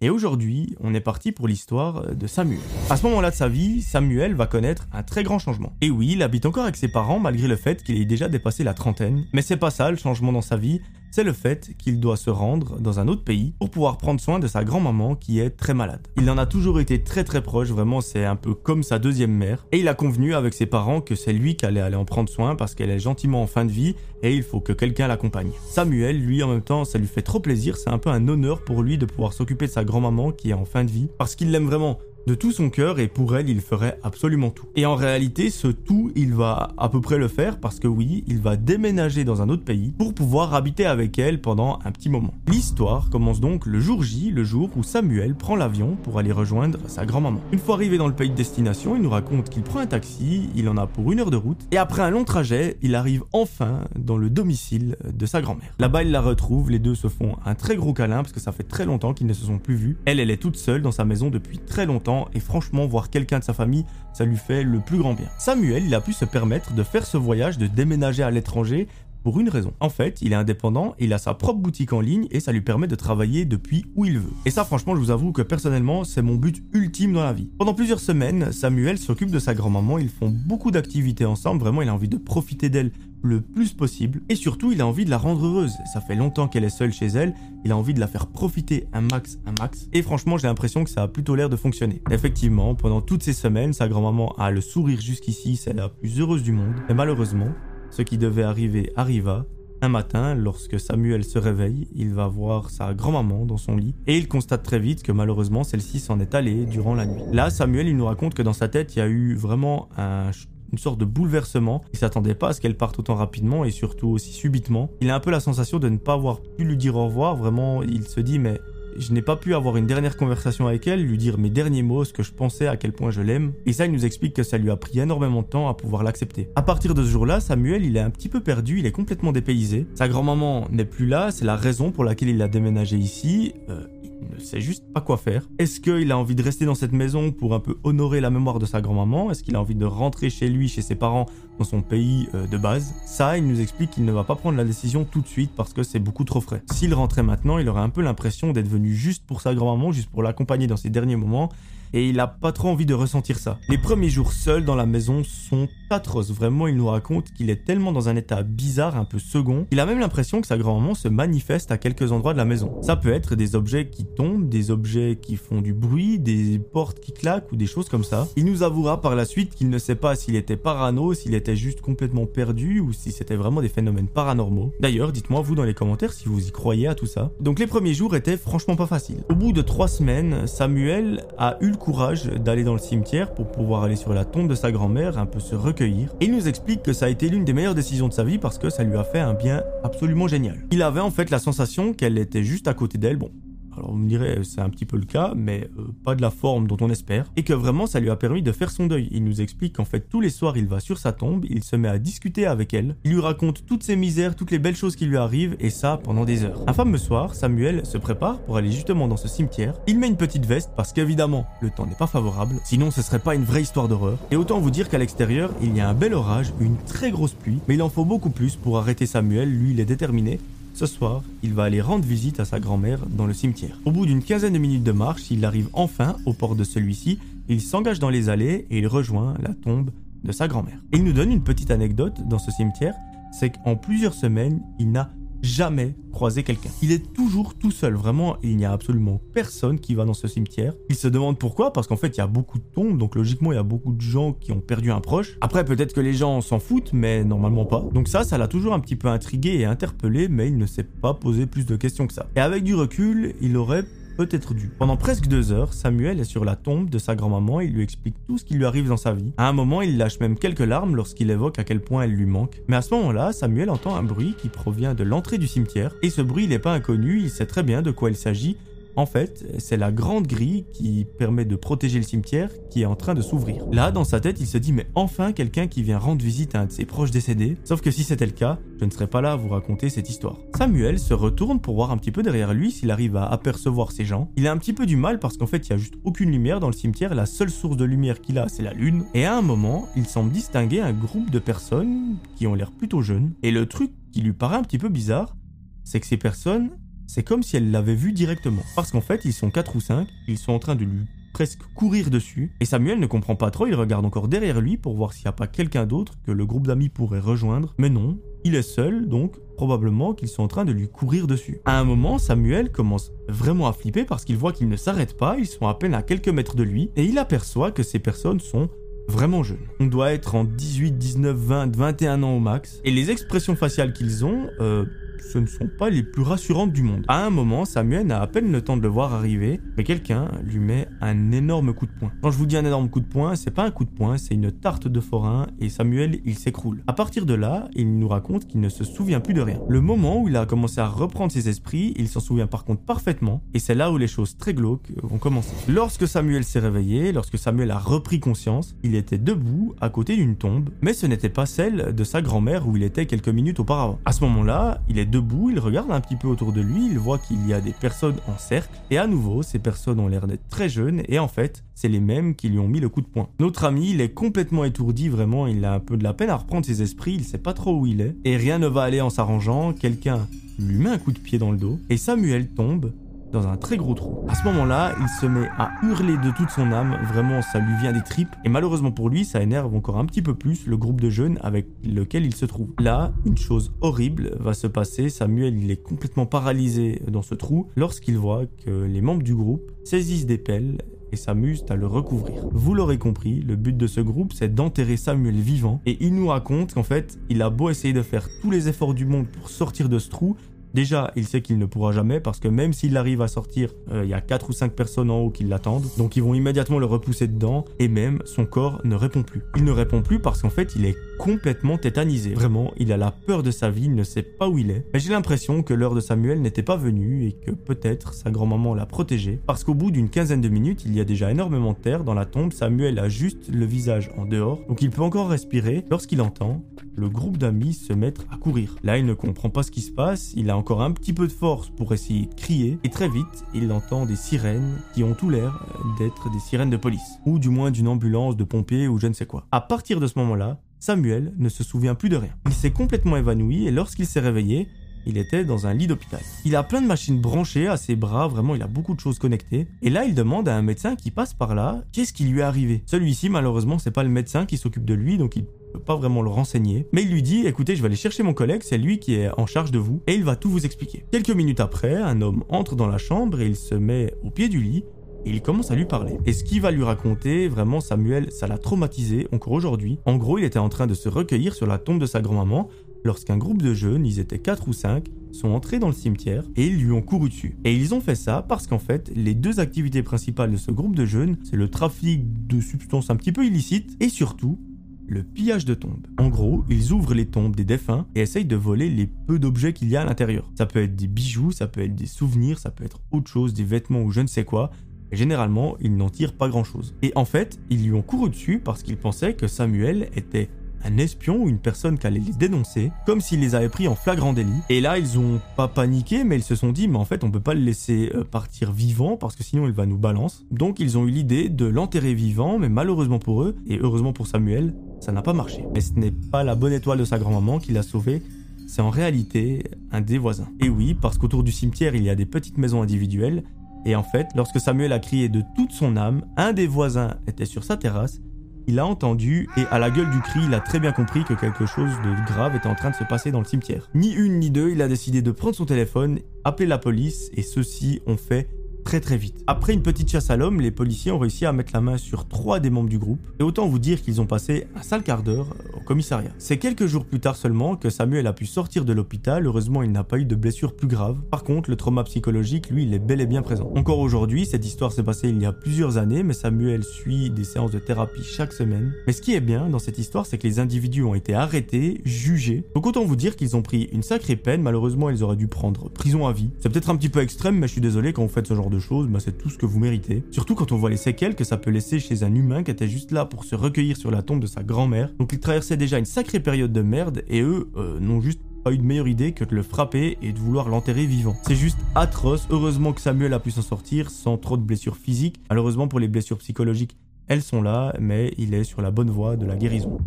Et aujourd'hui, on est parti pour l'histoire de Samuel. À ce moment-là de sa vie, Samuel va connaître un très grand changement. Et oui, il habite encore avec ses parents malgré le fait qu'il ait déjà dépassé la trentaine. Mais c'est pas ça le changement dans sa vie, c'est le fait qu'il doit se rendre dans un autre pays pour pouvoir prendre soin de sa grand-maman qui est très malade. Il en a toujours été très très proche, vraiment c'est un peu comme sa deuxième mère. Et il a convenu avec ses parents que c'est lui qui allait aller en prendre soin parce qu'elle est gentiment en fin de vie et il faut que quelqu'un l'accompagne. Samuel, lui en même temps, ça lui fait trop plaisir, c'est un peu un honneur pour lui de pouvoir s'occuper de sa grand-maman qui est en fin de vie parce qu'il l'aime vraiment de tout son cœur et pour elle il ferait absolument tout. Et en réalité ce tout il va à peu près le faire parce que oui il va déménager dans un autre pays pour pouvoir habiter avec elle pendant un petit moment. L'histoire commence donc le jour J, le jour où Samuel prend l'avion pour aller rejoindre sa grand-maman. Une fois arrivé dans le pays de destination il nous raconte qu'il prend un taxi, il en a pour une heure de route et après un long trajet il arrive enfin dans le domicile de sa grand-mère. Là-bas il la retrouve, les deux se font un très gros câlin parce que ça fait très longtemps qu'ils ne se sont plus vus. Elle elle est toute seule dans sa maison depuis très longtemps et franchement voir quelqu'un de sa famille, ça lui fait le plus grand bien. Samuel, il a pu se permettre de faire ce voyage, de déménager à l'étranger pour une raison. En fait, il est indépendant, il a sa propre boutique en ligne et ça lui permet de travailler depuis où il veut. Et ça, franchement, je vous avoue que personnellement, c'est mon but ultime dans la vie. Pendant plusieurs semaines, Samuel s'occupe de sa grand-maman, ils font beaucoup d'activités ensemble, vraiment, il a envie de profiter d'elle le plus possible et surtout il a envie de la rendre heureuse. Ça fait longtemps qu'elle est seule chez elle, il a envie de la faire profiter un max, un max et franchement j'ai l'impression que ça a plutôt l'air de fonctionner. Effectivement, pendant toutes ces semaines, sa grand-maman a le sourire jusqu'ici, c'est la plus heureuse du monde. Mais malheureusement, ce qui devait arriver arriva. Un matin, lorsque Samuel se réveille, il va voir sa grand-maman dans son lit et il constate très vite que malheureusement celle-ci s'en est allée durant la nuit. Là, Samuel, il nous raconte que dans sa tête, il y a eu vraiment un une sorte de bouleversement. Il s'attendait pas à ce qu'elle parte autant rapidement et surtout aussi subitement. Il a un peu la sensation de ne pas avoir pu lui dire au revoir. Vraiment, il se dit mais je n'ai pas pu avoir une dernière conversation avec elle, lui dire mes derniers mots, ce que je pensais, à quel point je l'aime. Et ça, il nous explique que ça lui a pris énormément de temps à pouvoir l'accepter. À partir de ce jour-là, Samuel, il est un petit peu perdu, il est complètement dépaysé. Sa grand-maman n'est plus là, c'est la raison pour laquelle il a déménagé ici. Euh, ne sait juste pas quoi faire. Est-ce qu'il a envie de rester dans cette maison pour un peu honorer la mémoire de sa grand-maman? Est-ce qu'il a envie de rentrer chez lui, chez ses parents, dans son pays euh, de base? Ça, il nous explique qu'il ne va pas prendre la décision tout de suite parce que c'est beaucoup trop frais. S'il rentrait maintenant, il aurait un peu l'impression d'être venu juste pour sa grand-maman, juste pour l'accompagner dans ses derniers moments, et il a pas trop envie de ressentir ça. Les premiers jours seuls dans la maison sont atroces. Vraiment, il nous raconte qu'il est tellement dans un état bizarre, un peu second. Il a même l'impression que sa grand-maman se manifeste à quelques endroits de la maison. Ça peut être des objets qui tombent, des objets qui font du bruit, des portes qui claquent ou des choses comme ça. Il nous avouera par la suite qu'il ne sait pas s'il était parano, s'il était juste complètement perdu ou si c'était vraiment des phénomènes paranormaux. D'ailleurs, dites-moi vous dans les commentaires si vous y croyez à tout ça. Donc les premiers jours étaient franchement pas faciles. Au bout de trois semaines, Samuel a eu le courage d'aller dans le cimetière pour pouvoir aller sur la tombe de sa grand-mère, un peu se recueillir. Et il nous explique que ça a été l'une des meilleures décisions de sa vie parce que ça lui a fait un bien absolument génial. Il avait en fait la sensation qu'elle était juste à côté d'elle, bon, alors vous me direz, c'est un petit peu le cas, mais euh, pas de la forme dont on espère. Et que vraiment, ça lui a permis de faire son deuil. Il nous explique qu'en fait, tous les soirs, il va sur sa tombe, il se met à discuter avec elle. Il lui raconte toutes ses misères, toutes les belles choses qui lui arrivent, et ça pendant des heures. Un fameux soir, Samuel se prépare pour aller justement dans ce cimetière. Il met une petite veste parce qu'évidemment, le temps n'est pas favorable. Sinon, ce serait pas une vraie histoire d'horreur. Et autant vous dire qu'à l'extérieur, il y a un bel orage, une très grosse pluie, mais il en faut beaucoup plus pour arrêter Samuel. Lui, il est déterminé. Ce soir, il va aller rendre visite à sa grand-mère dans le cimetière. Au bout d'une quinzaine de minutes de marche, il arrive enfin au port de celui-ci, il s'engage dans les allées et il rejoint la tombe de sa grand-mère. Il nous donne une petite anecdote dans ce cimetière, c'est qu'en plusieurs semaines, il n'a jamais croisé quelqu'un. Il est toujours tout seul, vraiment, il n'y a absolument personne qui va dans ce cimetière. Il se demande pourquoi, parce qu'en fait, il y a beaucoup de tombes, donc logiquement, il y a beaucoup de gens qui ont perdu un proche. Après, peut-être que les gens s'en foutent, mais normalement pas. Donc ça, ça l'a toujours un petit peu intrigué et interpellé, mais il ne s'est pas posé plus de questions que ça. Et avec du recul, il aurait peut-être dû. Pendant presque deux heures, Samuel est sur la tombe de sa grand-maman et lui explique tout ce qui lui arrive dans sa vie. À un moment, il lâche même quelques larmes lorsqu'il évoque à quel point elle lui manque. Mais à ce moment-là, Samuel entend un bruit qui provient de l'entrée du cimetière et ce bruit n'est pas inconnu, il sait très bien de quoi il s'agit en fait, c'est la grande grille qui permet de protéger le cimetière qui est en train de s'ouvrir. Là, dans sa tête, il se dit mais enfin quelqu'un qui vient rendre visite à un de ses proches décédés. Sauf que si c'était le cas, je ne serais pas là à vous raconter cette histoire. Samuel se retourne pour voir un petit peu derrière lui s'il arrive à apercevoir ces gens. Il a un petit peu du mal parce qu'en fait, il y a juste aucune lumière dans le cimetière. La seule source de lumière qu'il a, c'est la lune. Et à un moment, il semble distinguer un groupe de personnes qui ont l'air plutôt jeunes. Et le truc qui lui paraît un petit peu bizarre, c'est que ces personnes c'est comme si elle l'avait vu directement. Parce qu'en fait, ils sont 4 ou 5, ils sont en train de lui presque courir dessus, et Samuel ne comprend pas trop, il regarde encore derrière lui pour voir s'il n'y a pas quelqu'un d'autre que le groupe d'amis pourrait rejoindre, mais non, il est seul, donc probablement qu'ils sont en train de lui courir dessus. À un moment, Samuel commence vraiment à flipper parce qu'il voit qu'ils ne s'arrêtent pas, ils sont à peine à quelques mètres de lui, et il aperçoit que ces personnes sont vraiment jeunes. On doit être en 18, 19, 20, 21 ans au max, et les expressions faciales qu'ils ont... Euh, ce ne sont pas les plus rassurantes du monde. À un moment, Samuel a à peine le temps de le voir arriver, mais quelqu'un lui met un énorme coup de poing. Quand je vous dis un énorme coup de poing, c'est pas un coup de poing, c'est une tarte de forain et Samuel, il s'écroule. À partir de là, il nous raconte qu'il ne se souvient plus de rien. Le moment où il a commencé à reprendre ses esprits, il s'en souvient par contre parfaitement et c'est là où les choses très glauques vont commencer. Lorsque Samuel s'est réveillé, lorsque Samuel a repris conscience, il était debout à côté d'une tombe, mais ce n'était pas celle de sa grand-mère où il était quelques minutes auparavant. À ce moment-là, il est debout, il regarde un petit peu autour de lui, il voit qu'il y a des personnes en cercle, et à nouveau, ces personnes ont l'air d'être très jeunes, et en fait, c'est les mêmes qui lui ont mis le coup de poing. Notre ami, il est complètement étourdi, vraiment, il a un peu de la peine à reprendre ses esprits, il sait pas trop où il est, et rien ne va aller en s'arrangeant, quelqu'un lui met un coup de pied dans le dos, et Samuel tombe, dans un très gros trou. À ce moment-là, il se met à hurler de toute son âme, vraiment ça lui vient des tripes, et malheureusement pour lui, ça énerve encore un petit peu plus le groupe de jeunes avec lequel il se trouve. Là, une chose horrible va se passer, Samuel il est complètement paralysé dans ce trou lorsqu'il voit que les membres du groupe saisissent des pelles et s'amusent à le recouvrir. Vous l'aurez compris, le but de ce groupe, c'est d'enterrer Samuel vivant, et il nous raconte qu'en fait, il a beau essayer de faire tous les efforts du monde pour sortir de ce trou, Déjà, il sait qu'il ne pourra jamais parce que même s'il arrive à sortir, euh, il y a 4 ou 5 personnes en haut qui l'attendent. Donc ils vont immédiatement le repousser dedans et même son corps ne répond plus. Il ne répond plus parce qu'en fait il est complètement tétanisé. Vraiment, il a la peur de sa vie, il ne sait pas où il est. Mais j'ai l'impression que l'heure de Samuel n'était pas venue et que peut-être sa grand-maman l'a protégé parce qu'au bout d'une quinzaine de minutes, il y a déjà énormément de terre dans la tombe. Samuel a juste le visage en dehors, donc il peut encore respirer lorsqu'il entend le groupe d'amis se mettre à courir. Là, il ne comprend pas ce qui se passe, il a encore un petit peu de force pour essayer de crier, et très vite, il entend des sirènes qui ont tout l'air d'être des sirènes de police, ou du moins d'une ambulance de pompiers ou je ne sais quoi. À partir de ce moment-là, Samuel ne se souvient plus de rien. Il s'est complètement évanoui et lorsqu'il s'est réveillé, il était dans un lit d'hôpital. Il a plein de machines branchées à ses bras, vraiment il a beaucoup de choses connectées. Et là il demande à un médecin qui passe par là, qu'est-ce qui lui est arrivé? Celui-ci malheureusement c'est pas le médecin qui s'occupe de lui, donc il pas vraiment le renseigner. Mais il lui dit, écoutez je vais aller chercher mon collègue, c'est lui qui est en charge de vous, et il va tout vous expliquer. Quelques minutes après, un homme entre dans la chambre et il se met au pied du lit et il commence à lui parler. Et ce qu'il va lui raconter, vraiment Samuel, ça l'a traumatisé encore aujourd'hui. En gros, il était en train de se recueillir sur la tombe de sa grand-maman lorsqu'un groupe de jeunes, ils étaient 4 ou 5, sont entrés dans le cimetière et ils lui ont couru dessus. Et ils ont fait ça parce qu'en fait, les deux activités principales de ce groupe de jeunes, c'est le trafic de substances un petit peu illicites et surtout le pillage de tombes. En gros, ils ouvrent les tombes des défunts et essayent de voler les peu d'objets qu'il y a à l'intérieur. Ça peut être des bijoux, ça peut être des souvenirs, ça peut être autre chose, des vêtements ou je ne sais quoi, généralement, ils n'en tirent pas grand-chose. Et en fait, ils lui ont couru dessus parce qu'ils pensaient que Samuel était un espion ou une personne qui allait les dénoncer, comme s'il les avait pris en flagrant délit. Et là, ils ont pas paniqué, mais ils se sont dit, mais en fait, on peut pas le laisser euh, partir vivant parce que sinon il va nous balancer. Donc, ils ont eu l'idée de l'enterrer vivant, mais malheureusement pour eux, et heureusement pour Samuel, ça n'a pas marché. Mais ce n'est pas la bonne étoile de sa grand-maman qui l'a sauvé, c'est en réalité un des voisins. Et oui, parce qu'autour du cimetière, il y a des petites maisons individuelles, et en fait, lorsque Samuel a crié de toute son âme, un des voisins était sur sa terrasse, il a entendu et à la gueule du cri, il a très bien compris que quelque chose de grave était en train de se passer dans le cimetière. Ni une ni deux, il a décidé de prendre son téléphone, appeler la police et ceux-ci ont fait très très vite. Après une petite chasse à l'homme, les policiers ont réussi à mettre la main sur trois des membres du groupe, et autant vous dire qu'ils ont passé un sale quart d'heure au commissariat. C'est quelques jours plus tard seulement que Samuel a pu sortir de l'hôpital, heureusement il n'a pas eu de blessures plus graves. Par contre, le trauma psychologique, lui, il est bel et bien présent. Encore aujourd'hui, cette histoire s'est passée il y a plusieurs années, mais Samuel suit des séances de thérapie chaque semaine. Mais ce qui est bien dans cette histoire, c'est que les individus ont été arrêtés, jugés. Donc autant vous dire qu'ils ont pris une sacrée peine, malheureusement ils auraient dû prendre prison à vie. C'est peut-être un petit peu extrême, mais je suis désolé quand vous faites ce genre de choses, bah, c'est tout ce que vous méritez. Surtout quand on voit les séquelles que ça peut laisser chez un humain qui était juste là pour se recueillir sur la tombe de sa grand-mère. Donc il traversait déjà une sacrée période de merde et eux euh, n'ont juste pas eu de meilleure idée que de le frapper et de vouloir l'enterrer vivant. C'est juste atroce. Heureusement que Samuel a pu s'en sortir sans trop de blessures physiques. Malheureusement pour les blessures psychologiques, elles sont là, mais il est sur la bonne voie de la guérison.